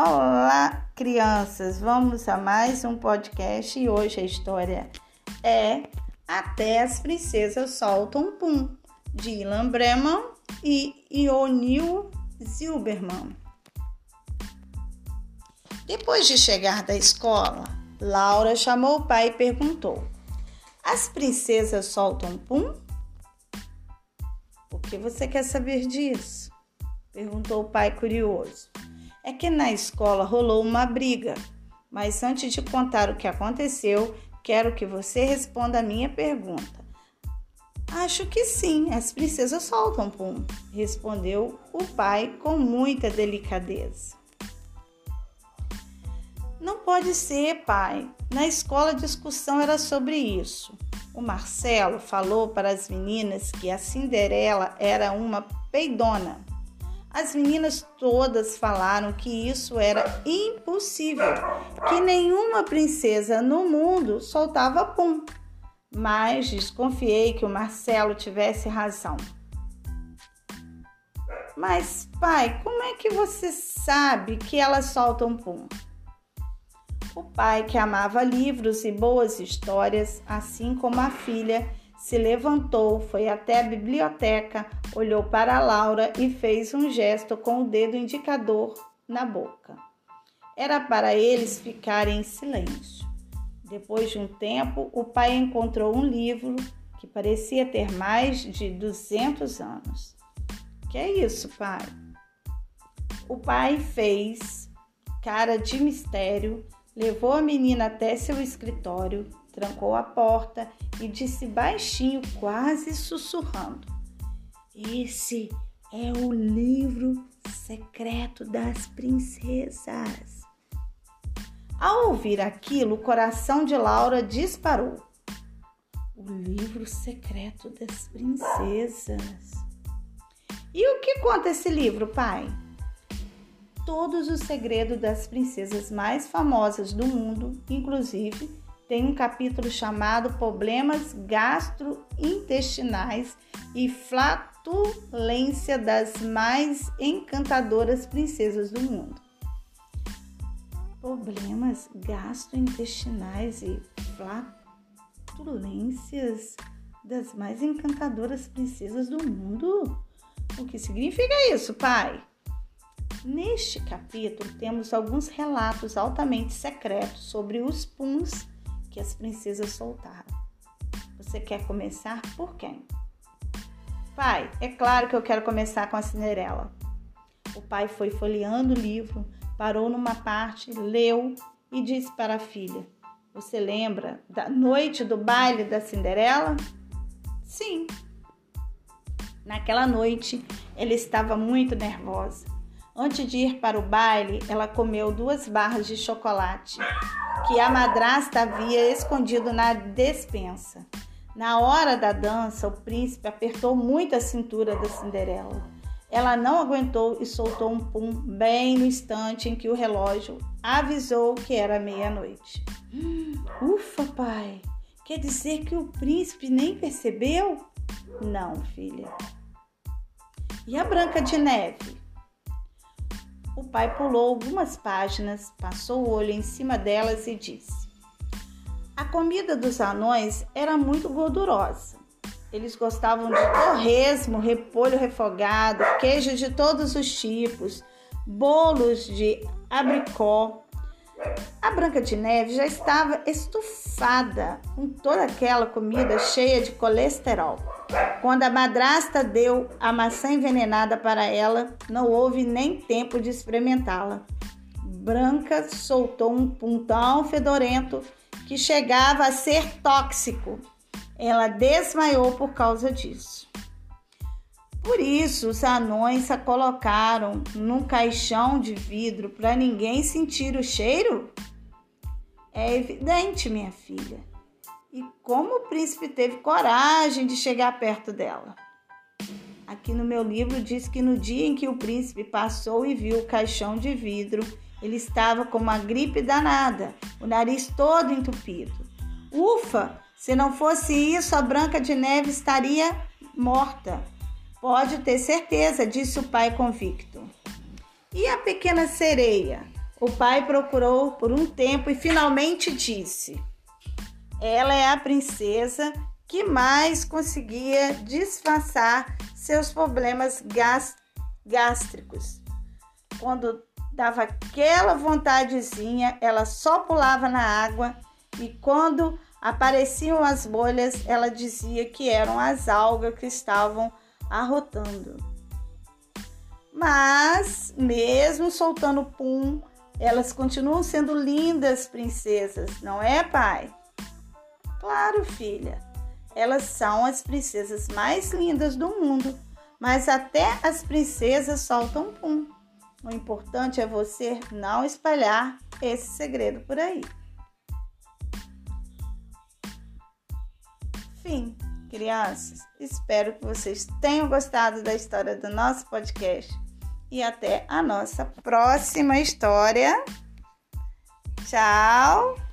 Olá, crianças! Vamos a mais um podcast e hoje a história é Até as Princesas Soltam Pum, de Ilan Breman e Ionil Zilberman. Depois de chegar da escola, Laura chamou o pai e perguntou: As princesas soltam pum? Por que você quer saber disso? perguntou o pai curioso. É que na escola rolou uma briga, mas antes de contar o que aconteceu, quero que você responda a minha pergunta. Acho que sim, as princesas soltam pum, respondeu o pai com muita delicadeza. Não pode ser, pai. Na escola a discussão era sobre isso. O Marcelo falou para as meninas que a Cinderela era uma peidona as meninas todas falaram que isso era impossível, que nenhuma princesa no mundo soltava pum. Mas desconfiei que o Marcelo tivesse razão. Mas, pai, como é que você sabe que elas soltam pum? O pai, que amava livros e boas histórias, assim como a filha, se levantou, foi até a biblioteca, olhou para Laura e fez um gesto com o dedo indicador na boca. Era para eles ficarem em silêncio. Depois de um tempo, o pai encontrou um livro que parecia ter mais de 200 anos. Que é isso, pai? O pai fez cara de mistério, levou a menina até seu escritório, trancou a porta e disse baixinho, quase sussurrando: Esse é o livro secreto das princesas. Ao ouvir aquilo, o coração de Laura disparou. O livro secreto das princesas. E o que conta esse livro, pai? Todos os segredos das princesas mais famosas do mundo, inclusive tem um capítulo chamado Problemas Gastrointestinais e Flatulência das mais encantadoras princesas do mundo. Problemas gastrointestinais e flatulências das mais encantadoras princesas do mundo? O que significa isso, pai? Neste capítulo temos alguns relatos altamente secretos sobre os puns que as princesas soltaram. Você quer começar por quem? Pai, é claro que eu quero começar com a Cinderela. O pai foi folheando o livro, parou numa parte, leu e disse para a filha: Você lembra da noite do baile da Cinderela? Sim. Naquela noite, ela estava muito nervosa. Antes de ir para o baile, ela comeu duas barras de chocolate que a madrasta havia escondido na despensa. Na hora da dança, o príncipe apertou muito a cintura da Cinderela. Ela não aguentou e soltou um pum bem no instante em que o relógio avisou que era meia-noite. Ufa, pai! Quer dizer que o príncipe nem percebeu? Não, filha. E a Branca de Neve? O pai pulou algumas páginas, passou o olho em cima delas e disse: A comida dos anões era muito gordurosa. Eles gostavam de torresmo, repolho refogado, queijo de todos os tipos, bolos de abricó. A Branca de Neve já estava estufada com toda aquela comida cheia de colesterol. Quando a madrasta deu a maçã envenenada para ela, não houve nem tempo de experimentá-la. Branca soltou um puntão fedorento que chegava a ser tóxico. Ela desmaiou por causa disso. Por isso, os anões a colocaram num caixão de vidro para ninguém sentir o cheiro? É evidente, minha filha e como o príncipe teve coragem de chegar perto dela. Aqui no meu livro diz que no dia em que o príncipe passou e viu o caixão de vidro, ele estava com uma gripe danada, o nariz todo entupido. Ufa! Se não fosse isso, a Branca de Neve estaria morta. Pode ter certeza, disse o pai convicto. E a pequena sereia? O pai procurou por um tempo e finalmente disse: Ela é a princesa que mais conseguia disfarçar seus problemas gástricos. Quando dava aquela vontadezinha, ela só pulava na água e quando apareciam as bolhas, ela dizia que eram as algas que estavam arrotando. Mas, mesmo soltando pum, elas continuam sendo lindas princesas, não é, pai? Claro, filha. Elas são as princesas mais lindas do mundo, mas até as princesas soltam pum. O importante é você não espalhar esse segredo por aí. Fim, crianças. Espero que vocês tenham gostado da história do nosso podcast e até a nossa próxima história. Tchau!